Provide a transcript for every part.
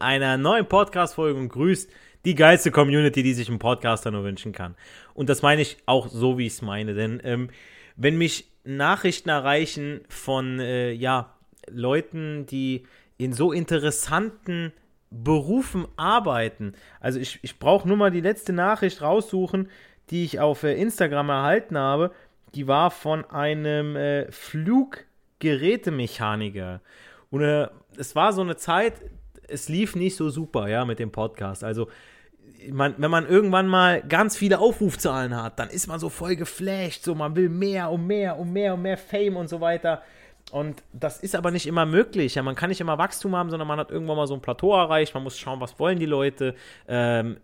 einer neuen Podcast-Folge und grüßt die geilste Community, die sich ein Podcaster nur wünschen kann. Und das meine ich auch so, wie ich es meine. Denn ähm, wenn mich Nachrichten erreichen von äh, ja, Leuten, die in so interessanten Berufen arbeiten, also ich, ich brauche nur mal die letzte Nachricht raussuchen, die ich auf äh, Instagram erhalten habe. Die war von einem äh, Fluggerätemechaniker. Und äh, es war so eine Zeit, es lief nicht so super, ja, mit dem Podcast. Also, man, wenn man irgendwann mal ganz viele Aufrufzahlen hat, dann ist man so voll geflasht, so man will mehr und mehr und mehr und mehr Fame und so weiter. Und das ist aber nicht immer möglich. Ja, man kann nicht immer Wachstum haben, sondern man hat irgendwann mal so ein Plateau erreicht. Man muss schauen, was wollen die Leute. Ähm,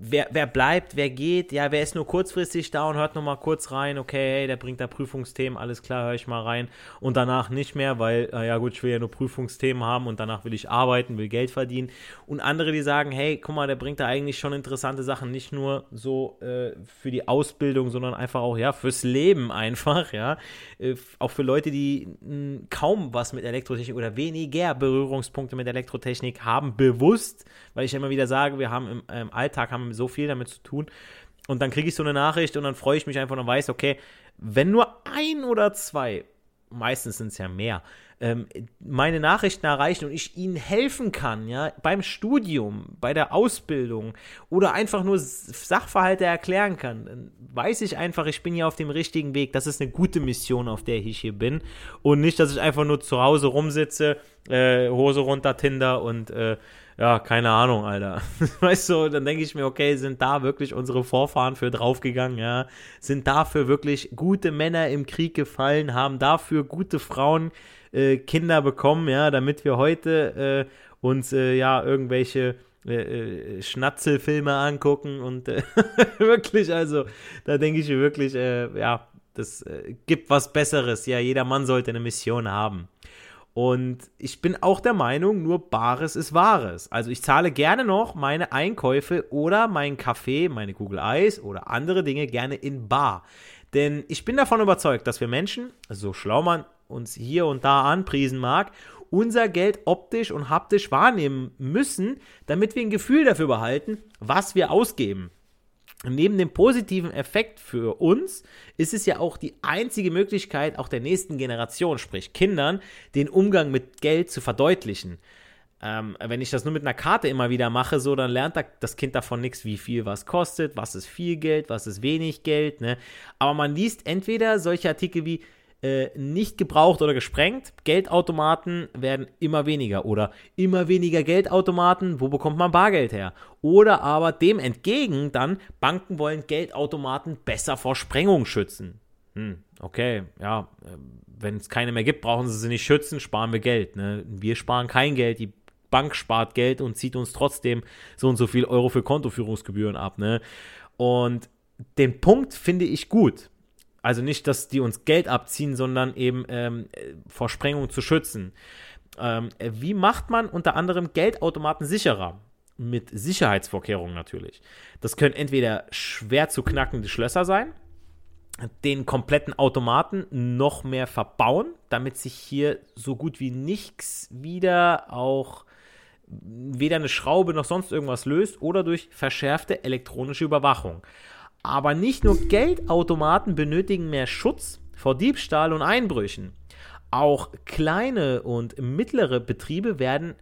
wer, wer bleibt, wer geht, ja, wer ist nur kurzfristig da und hört nur mal kurz rein, okay, hey, der bringt da Prüfungsthemen, alles klar, höre ich mal rein. Und danach nicht mehr, weil, äh, ja gut, ich will ja nur Prüfungsthemen haben und danach will ich arbeiten, will Geld verdienen. Und andere, die sagen, hey, guck mal, der bringt da eigentlich schon interessante Sachen, nicht nur so äh, für die Ausbildung, sondern einfach auch, ja, fürs Leben einfach, ja, äh, auch für Leute, die mh, kaum was mit Elektrotechnik oder weniger Berührungspunkte mit Elektrotechnik haben, bewusst, weil ich immer wieder sage, wir haben im, im Alltag, haben so viel damit zu tun. Und dann kriege ich so eine Nachricht und dann freue ich mich einfach und weiß, okay, wenn nur ein oder zwei, meistens sind es ja mehr, ähm, meine Nachrichten erreichen und ich ihnen helfen kann, ja, beim Studium, bei der Ausbildung oder einfach nur Sachverhalte erklären kann, dann weiß ich einfach, ich bin hier auf dem richtigen Weg. Das ist eine gute Mission, auf der ich hier bin. Und nicht, dass ich einfach nur zu Hause rumsitze, äh, Hose runter, Tinder und äh, ja, keine Ahnung, Alter. Weißt du, dann denke ich mir, okay, sind da wirklich unsere Vorfahren für draufgegangen, ja? Sind dafür wirklich gute Männer im Krieg gefallen, haben dafür gute Frauen äh, Kinder bekommen, ja, damit wir heute äh, uns äh, ja irgendwelche äh, äh, Schnatzelfilme angucken und äh, wirklich, also da denke ich mir wirklich, ja, das gibt was Besseres. Ja, jeder Mann sollte eine Mission haben. Und ich bin auch der Meinung, nur Bares ist Wahres. Also ich zahle gerne noch meine Einkäufe oder meinen Kaffee, meine Google Eis oder andere Dinge gerne in Bar. Denn ich bin davon überzeugt, dass wir Menschen, so schlau man uns hier und da anpriesen mag, unser Geld optisch und haptisch wahrnehmen müssen, damit wir ein Gefühl dafür behalten, was wir ausgeben. Neben dem positiven Effekt für uns ist es ja auch die einzige Möglichkeit, auch der nächsten Generation, sprich Kindern, den Umgang mit Geld zu verdeutlichen. Ähm, wenn ich das nur mit einer Karte immer wieder mache, so, dann lernt das Kind davon nichts, wie viel was kostet, was ist viel Geld, was ist wenig Geld. Ne? Aber man liest entweder solche Artikel wie äh, nicht gebraucht oder gesprengt. Geldautomaten werden immer weniger oder immer weniger Geldautomaten. Wo bekommt man Bargeld her? Oder aber dem entgegen dann, Banken wollen Geldautomaten besser vor Sprengung schützen. Hm, okay, ja, äh, wenn es keine mehr gibt, brauchen sie sie nicht schützen, sparen wir Geld. Ne? Wir sparen kein Geld, die Bank spart Geld und zieht uns trotzdem so und so viel Euro für Kontoführungsgebühren ab. Ne? Und den Punkt finde ich gut. Also nicht, dass die uns Geld abziehen, sondern eben ähm, vor Sprengung zu schützen. Ähm, wie macht man unter anderem Geldautomaten sicherer? Mit Sicherheitsvorkehrungen natürlich. Das können entweder schwer zu knackende Schlösser sein, den kompletten Automaten noch mehr verbauen, damit sich hier so gut wie nichts wieder auch weder eine Schraube noch sonst irgendwas löst oder durch verschärfte elektronische Überwachung. Aber nicht nur Geldautomaten benötigen mehr Schutz vor Diebstahl und Einbrüchen. Auch kleine und mittlere Betriebe werden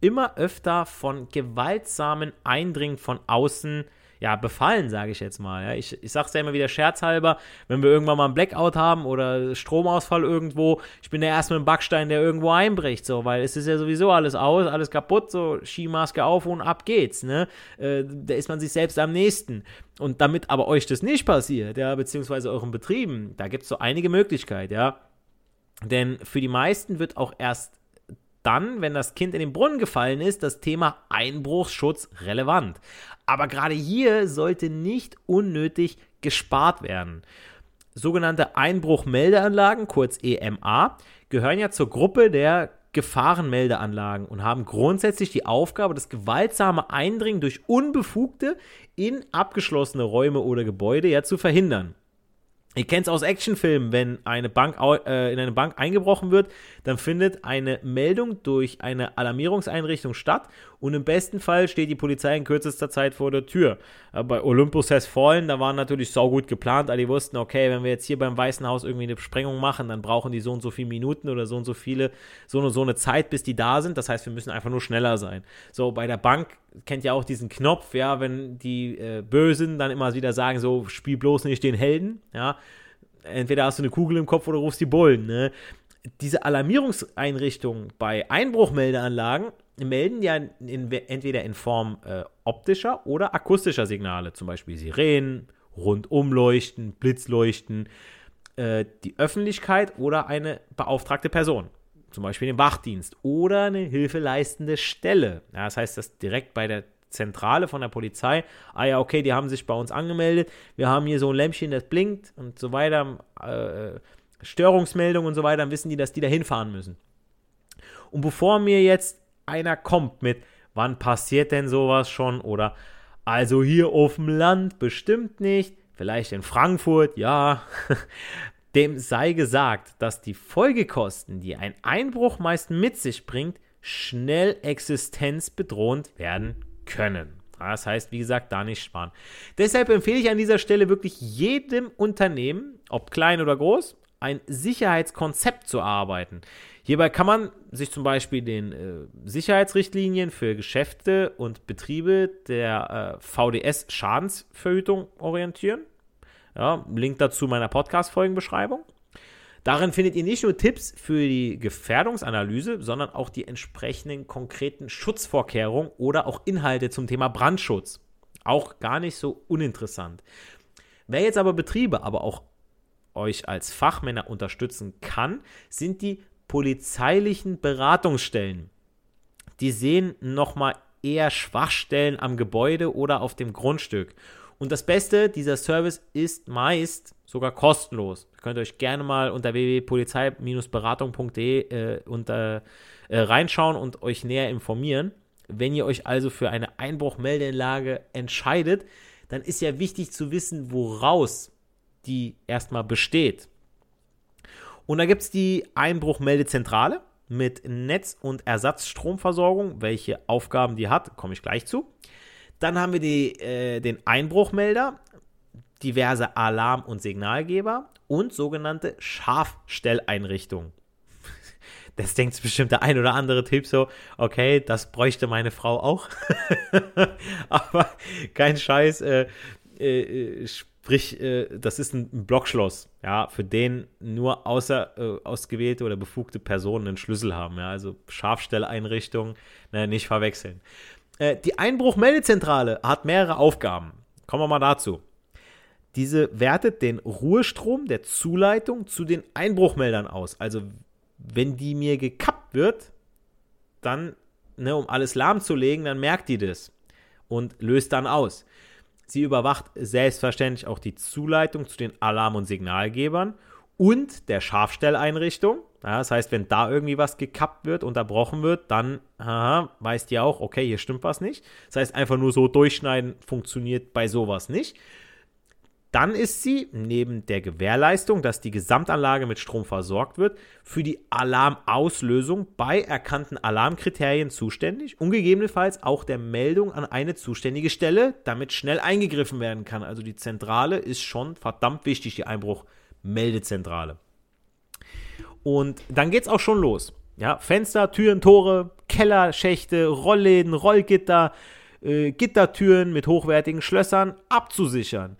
immer öfter von gewaltsamen Eindringen von außen ja, befallen, sage ich jetzt mal. Ja. Ich, ich sage es ja immer wieder scherzhalber, wenn wir irgendwann mal einen Blackout haben oder Stromausfall irgendwo, ich bin der Erste mit dem Backstein, der irgendwo einbricht, so, weil es ist ja sowieso alles aus, alles kaputt, so Skimaske auf und ab geht's, ne? Äh, da ist man sich selbst am nächsten. Und damit aber euch das nicht passiert, ja, beziehungsweise euren Betrieben, da gibt es so einige Möglichkeiten, ja. Denn für die meisten wird auch erst dann, wenn das Kind in den Brunnen gefallen ist, das Thema Einbruchsschutz relevant. Aber gerade hier sollte nicht unnötig gespart werden. Sogenannte Einbruchmeldeanlagen, kurz EMA, gehören ja zur Gruppe der Gefahrenmeldeanlagen und haben grundsätzlich die Aufgabe, das gewaltsame Eindringen durch Unbefugte in abgeschlossene Räume oder Gebäude ja zu verhindern. Ihr kennt es aus Actionfilmen, wenn eine Bank äh, in eine Bank eingebrochen wird, dann findet eine Meldung durch eine Alarmierungseinrichtung statt und im besten Fall steht die Polizei in kürzester Zeit vor der Tür. Äh, bei Olympus Has Fallen, da waren natürlich saugut geplant, alle wussten, okay, wenn wir jetzt hier beim Weißen Haus irgendwie eine Sprengung machen, dann brauchen die so und so viele Minuten oder so und so viele, so und so eine Zeit, bis die da sind. Das heißt, wir müssen einfach nur schneller sein. So, bei der Bank kennt ja auch diesen Knopf, ja, wenn die äh, Bösen dann immer wieder sagen, so, spiel bloß nicht den Helden, ja. Entweder hast du eine Kugel im Kopf oder rufst die Bullen, ne? Diese Alarmierungseinrichtungen bei Einbruchmeldeanlagen melden ja in, entweder in Form äh, optischer oder akustischer Signale, zum Beispiel Sirenen, Rundumleuchten, Blitzleuchten, äh, die Öffentlichkeit oder eine beauftragte Person zum Beispiel den Wachdienst oder eine hilfeleistende Stelle. Ja, das heißt, dass direkt bei der Zentrale von der Polizei, ah ja, okay, die haben sich bei uns angemeldet, wir haben hier so ein Lämpchen, das blinkt und so weiter, äh, Störungsmeldung und so weiter, dann wissen die, dass die da hinfahren müssen. Und bevor mir jetzt einer kommt mit, wann passiert denn sowas schon oder also hier auf dem Land bestimmt nicht, vielleicht in Frankfurt, ja, Dem sei gesagt, dass die Folgekosten, die ein Einbruch meist mit sich bringt, schnell existenzbedrohend werden können. Das heißt, wie gesagt, da nicht sparen. Deshalb empfehle ich an dieser Stelle wirklich jedem Unternehmen, ob klein oder groß, ein Sicherheitskonzept zu erarbeiten. Hierbei kann man sich zum Beispiel den äh, Sicherheitsrichtlinien für Geschäfte und Betriebe der äh, VDS-Schadensverhütung orientieren. Ja, Link dazu meiner Podcast-Folgenbeschreibung. Darin findet ihr nicht nur Tipps für die Gefährdungsanalyse, sondern auch die entsprechenden konkreten Schutzvorkehrungen oder auch Inhalte zum Thema Brandschutz. Auch gar nicht so uninteressant. Wer jetzt aber Betriebe, aber auch euch als Fachmänner unterstützen kann, sind die polizeilichen Beratungsstellen. Die sehen nochmal eher Schwachstellen am Gebäude oder auf dem Grundstück und das Beste, dieser Service ist meist sogar kostenlos. Ihr könnt euch gerne mal unter www.polizei-beratung.de äh, äh, reinschauen und euch näher informieren. Wenn ihr euch also für eine Einbruchmeldeanlage entscheidet, dann ist ja wichtig zu wissen, woraus die erstmal besteht. Und da gibt es die Einbruchmeldezentrale mit Netz- und Ersatzstromversorgung. Welche Aufgaben die hat, komme ich gleich zu. Dann haben wir die, äh, den Einbruchmelder, diverse Alarm- und Signalgeber und sogenannte Scharfstelleinrichtungen. Das denkt bestimmt der ein oder andere Typ so, okay, das bräuchte meine Frau auch. Aber kein Scheiß, äh, äh, sprich, äh, das ist ein Blockschloss, ja, für den nur außer äh, ausgewählte oder befugte Personen einen Schlüssel haben, ja, also Scharfstelleinrichtungen, ne, nicht verwechseln. Äh, die Einbruchmeldezentrale hat mehrere Aufgaben. Kommen wir mal dazu. Diese wertet den Ruhestrom der Zuleitung zu den Einbruchmeldern aus. Also, wenn die mir gekappt wird, dann, ne, um alles lahmzulegen, dann merkt die das und löst dann aus. Sie überwacht selbstverständlich auch die Zuleitung zu den Alarm- und Signalgebern und der Scharfstelleinrichtung. Ja, das heißt, wenn da irgendwie was gekappt wird, unterbrochen wird, dann aha, weißt ihr auch, okay, hier stimmt was nicht. Das heißt, einfach nur so durchschneiden funktioniert bei sowas nicht. Dann ist sie neben der Gewährleistung, dass die Gesamtanlage mit Strom versorgt wird, für die Alarmauslösung bei erkannten Alarmkriterien zuständig und gegebenenfalls auch der Meldung an eine zuständige Stelle, damit schnell eingegriffen werden kann. Also die Zentrale ist schon verdammt wichtig, die Einbruchmeldezentrale. Und dann geht es auch schon los. Ja, Fenster, Türen, Tore, Kellerschächte, Rollläden, Rollgitter, äh, Gittertüren mit hochwertigen Schlössern abzusichern.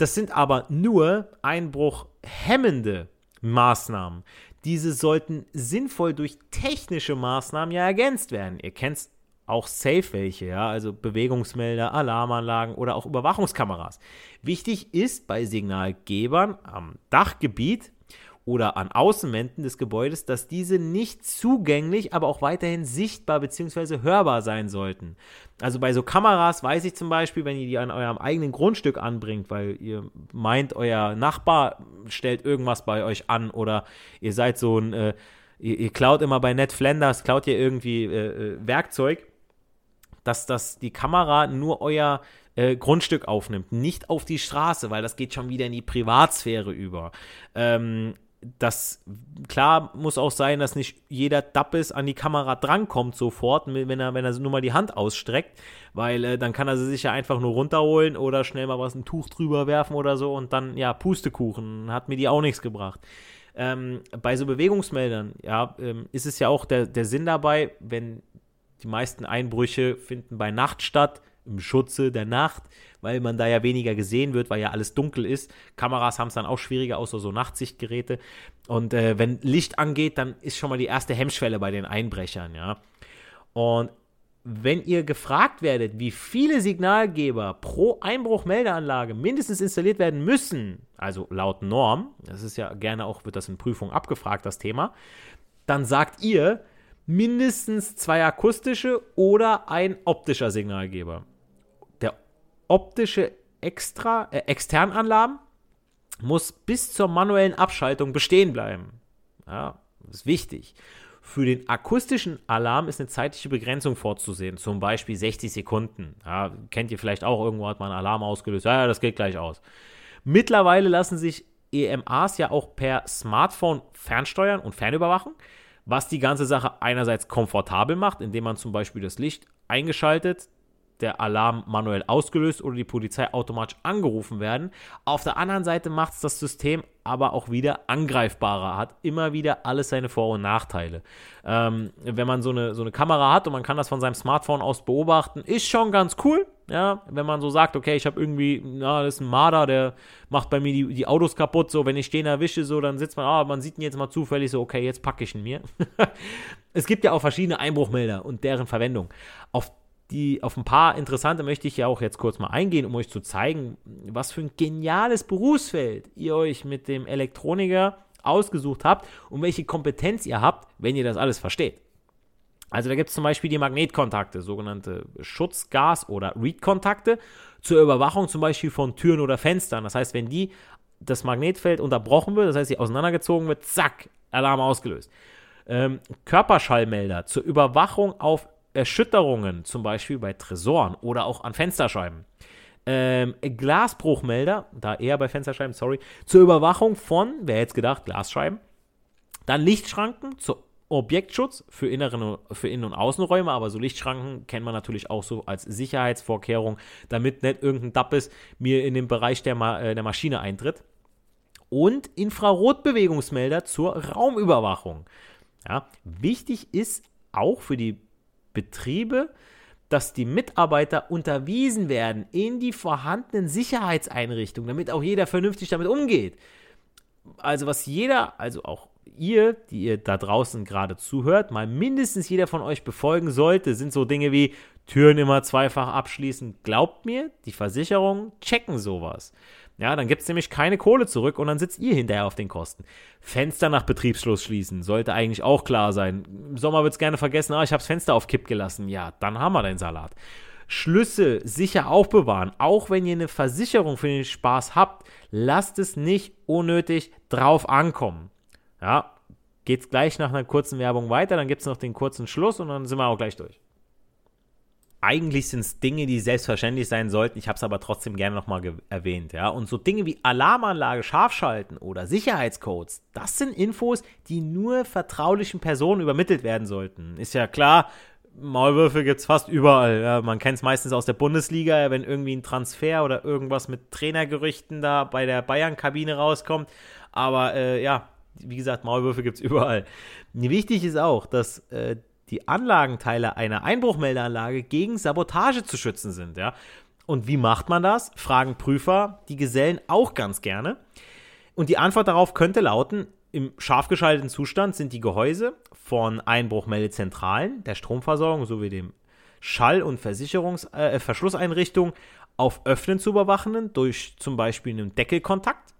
Das sind aber nur einbruchhemmende Maßnahmen. Diese sollten sinnvoll durch technische Maßnahmen ja ergänzt werden. Ihr kennt auch safe welche, ja, also Bewegungsmelder, Alarmanlagen oder auch Überwachungskameras. Wichtig ist bei Signalgebern am Dachgebiet oder an Außenwänden des Gebäudes, dass diese nicht zugänglich, aber auch weiterhin sichtbar bzw. hörbar sein sollten. Also bei so Kameras weiß ich zum Beispiel, wenn ihr die an eurem eigenen Grundstück anbringt, weil ihr meint, euer Nachbar stellt irgendwas bei euch an oder ihr seid so ein, äh, ihr, ihr, klaut immer bei Ned Flanders, klaut ihr irgendwie äh, äh, Werkzeug, dass das die Kamera nur euer äh, Grundstück aufnimmt, nicht auf die Straße, weil das geht schon wieder in die Privatsphäre über. Ähm, das klar muss auch sein, dass nicht jeder Dappes an die Kamera drankommt sofort, wenn er, wenn er nur mal die Hand ausstreckt, weil äh, dann kann er sie sich ja einfach nur runterholen oder schnell mal was ein Tuch drüber werfen oder so und dann, ja, Pustekuchen, hat mir die auch nichts gebracht. Ähm, bei so Bewegungsmeldern, ja, ähm, ist es ja auch der, der Sinn dabei, wenn die meisten Einbrüche finden bei Nacht statt, im Schutze der Nacht, weil man da ja weniger gesehen wird, weil ja alles dunkel ist. Kameras haben es dann auch schwieriger, außer so Nachtsichtgeräte. Und äh, wenn Licht angeht, dann ist schon mal die erste Hemmschwelle bei den Einbrechern, ja. Und wenn ihr gefragt werdet, wie viele Signalgeber pro Einbruchmeldeanlage mindestens installiert werden müssen, also laut Norm, das ist ja gerne auch, wird das in Prüfungen abgefragt, das Thema, dann sagt ihr mindestens zwei akustische oder ein optischer Signalgeber optische Extra, äh, Externalarm muss bis zur manuellen Abschaltung bestehen bleiben. Ja, das ist wichtig. Für den akustischen Alarm ist eine zeitliche Begrenzung vorzusehen, zum Beispiel 60 Sekunden. Ja, kennt ihr vielleicht auch, irgendwo hat man einen Alarm ausgelöst. Ja, ja, das geht gleich aus. Mittlerweile lassen sich EMAs ja auch per Smartphone fernsteuern und fernüberwachen, was die ganze Sache einerseits komfortabel macht, indem man zum Beispiel das Licht eingeschaltet, der Alarm manuell ausgelöst oder die Polizei automatisch angerufen werden. Auf der anderen Seite macht es das System aber auch wieder angreifbarer, hat immer wieder alles seine Vor- und Nachteile. Ähm, wenn man so eine, so eine Kamera hat und man kann das von seinem Smartphone aus beobachten, ist schon ganz cool. Ja, wenn man so sagt, okay, ich habe irgendwie, na, das ist ein Marder, der macht bei mir die, die Autos kaputt, so, wenn ich den erwische, so, dann sitzt man, ah, man sieht ihn jetzt mal zufällig, so, okay, jetzt packe ich ihn mir. es gibt ja auch verschiedene Einbruchmelder und deren Verwendung. Auf die, auf ein paar interessante möchte ich ja auch jetzt kurz mal eingehen, um euch zu zeigen, was für ein geniales Berufsfeld ihr euch mit dem Elektroniker ausgesucht habt und welche Kompetenz ihr habt, wenn ihr das alles versteht. Also da gibt es zum Beispiel die Magnetkontakte, sogenannte Schutzgas- oder Read-Kontakte zur Überwachung zum Beispiel von Türen oder Fenstern. Das heißt, wenn die das Magnetfeld unterbrochen wird, das heißt, sie auseinandergezogen wird, zack, Alarm ausgelöst. Ähm, Körperschallmelder zur Überwachung auf Erschütterungen, zum Beispiel bei Tresoren oder auch an Fensterscheiben. Ähm, Glasbruchmelder, da eher bei Fensterscheiben, sorry, zur Überwachung von, wer hätte es gedacht, Glasscheiben. Dann Lichtschranken zur Objektschutz für, inneren, für Innen- und Außenräume, aber so Lichtschranken kennt man natürlich auch so als Sicherheitsvorkehrung, damit nicht irgendein Dappes mir in den Bereich der, Ma äh, der Maschine eintritt. Und Infrarotbewegungsmelder zur Raumüberwachung. Ja, wichtig ist auch für die Betriebe, dass die Mitarbeiter unterwiesen werden in die vorhandenen Sicherheitseinrichtungen, damit auch jeder vernünftig damit umgeht. Also was jeder, also auch ihr, die ihr da draußen gerade zuhört, mal mindestens jeder von euch befolgen sollte, sind so Dinge wie Türen immer zweifach abschließen. Glaubt mir, die Versicherungen checken sowas. Ja, dann gibt es nämlich keine Kohle zurück und dann sitzt ihr hinterher auf den Kosten. Fenster nach Betriebsschluss schließen, sollte eigentlich auch klar sein. Im Sommer wird es gerne vergessen, ah, ich habe das Fenster auf Kipp gelassen. Ja, dann haben wir den Salat. Schlüssel sicher aufbewahren. Auch wenn ihr eine Versicherung für den Spaß habt, lasst es nicht unnötig drauf ankommen. Ja, geht's gleich nach einer kurzen Werbung weiter, dann gibt es noch den kurzen Schluss und dann sind wir auch gleich durch eigentlich sind es Dinge, die selbstverständlich sein sollten. Ich habe es aber trotzdem gerne nochmal erwähnt. Ja? Und so Dinge wie Alarmanlage scharf schalten oder Sicherheitscodes, das sind Infos, die nur vertraulichen Personen übermittelt werden sollten. Ist ja klar, Maulwürfe gibt es fast überall. Ja? Man kennt es meistens aus der Bundesliga, wenn irgendwie ein Transfer oder irgendwas mit Trainergerüchten da bei der Bayern-Kabine rauskommt. Aber äh, ja, wie gesagt, Maulwürfe gibt es überall. Wichtig ist auch, dass äh, die Anlagenteile einer Einbruchmeldeanlage gegen Sabotage zu schützen sind. Ja? Und wie macht man das? Fragen Prüfer die Gesellen auch ganz gerne. Und die Antwort darauf könnte lauten, im scharf geschalteten Zustand sind die Gehäuse von Einbruchmeldezentralen, der Stromversorgung sowie dem Schall- und Versicherungs äh, Verschlusseinrichtung auf Öffnen zu überwachen durch zum Beispiel einen Deckelkontakt.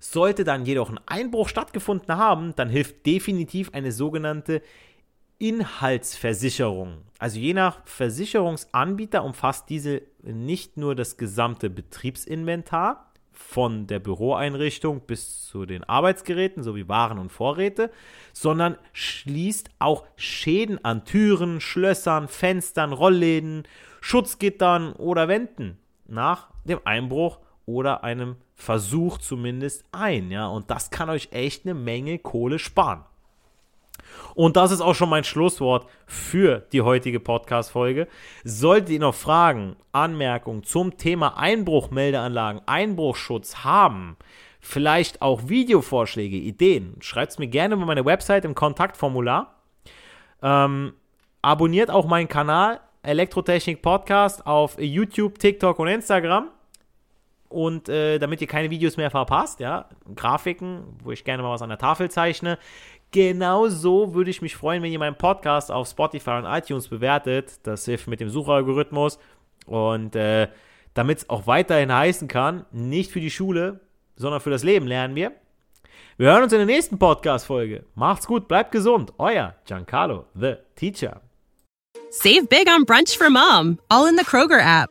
Sollte dann jedoch ein Einbruch stattgefunden haben, dann hilft definitiv eine sogenannte Inhaltsversicherung. Also je nach Versicherungsanbieter umfasst diese nicht nur das gesamte Betriebsinventar von der Büroeinrichtung bis zu den Arbeitsgeräten sowie Waren und Vorräte, sondern schließt auch Schäden an Türen, Schlössern, Fenstern, Rollläden, Schutzgittern oder Wänden nach dem Einbruch oder einem Versuch zumindest ein, ja, und das kann euch echt eine Menge Kohle sparen. Und das ist auch schon mein Schlusswort für die heutige Podcast-Folge. Solltet ihr noch Fragen, Anmerkungen zum Thema Einbruchmeldeanlagen, Einbruchschutz haben, vielleicht auch Videovorschläge, Ideen, schreibt es mir gerne über meine Website im Kontaktformular. Ähm, abonniert auch meinen Kanal Elektrotechnik Podcast auf YouTube, TikTok und Instagram. Und äh, damit ihr keine Videos mehr verpasst, ja, Grafiken, wo ich gerne mal was an der Tafel zeichne, Genauso würde ich mich freuen, wenn ihr meinen Podcast auf Spotify und iTunes bewertet. Das hilft mit dem Suchalgorithmus. Und äh, damit es auch weiterhin heißen kann, nicht für die Schule, sondern für das Leben lernen wir. Wir hören uns in der nächsten Podcast-Folge. Macht's gut, bleibt gesund. Euer Giancarlo, the Teacher. Save big on brunch for mom, all in the Kroger app.